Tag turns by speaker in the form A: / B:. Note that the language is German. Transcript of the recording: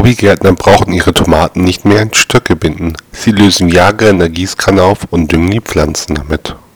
A: Hobbygärtner brauchen ihre Tomaten nicht mehr in Stöcke binden, sie lösen Jagre in der Gießkanne auf und düngen die Pflanzen damit.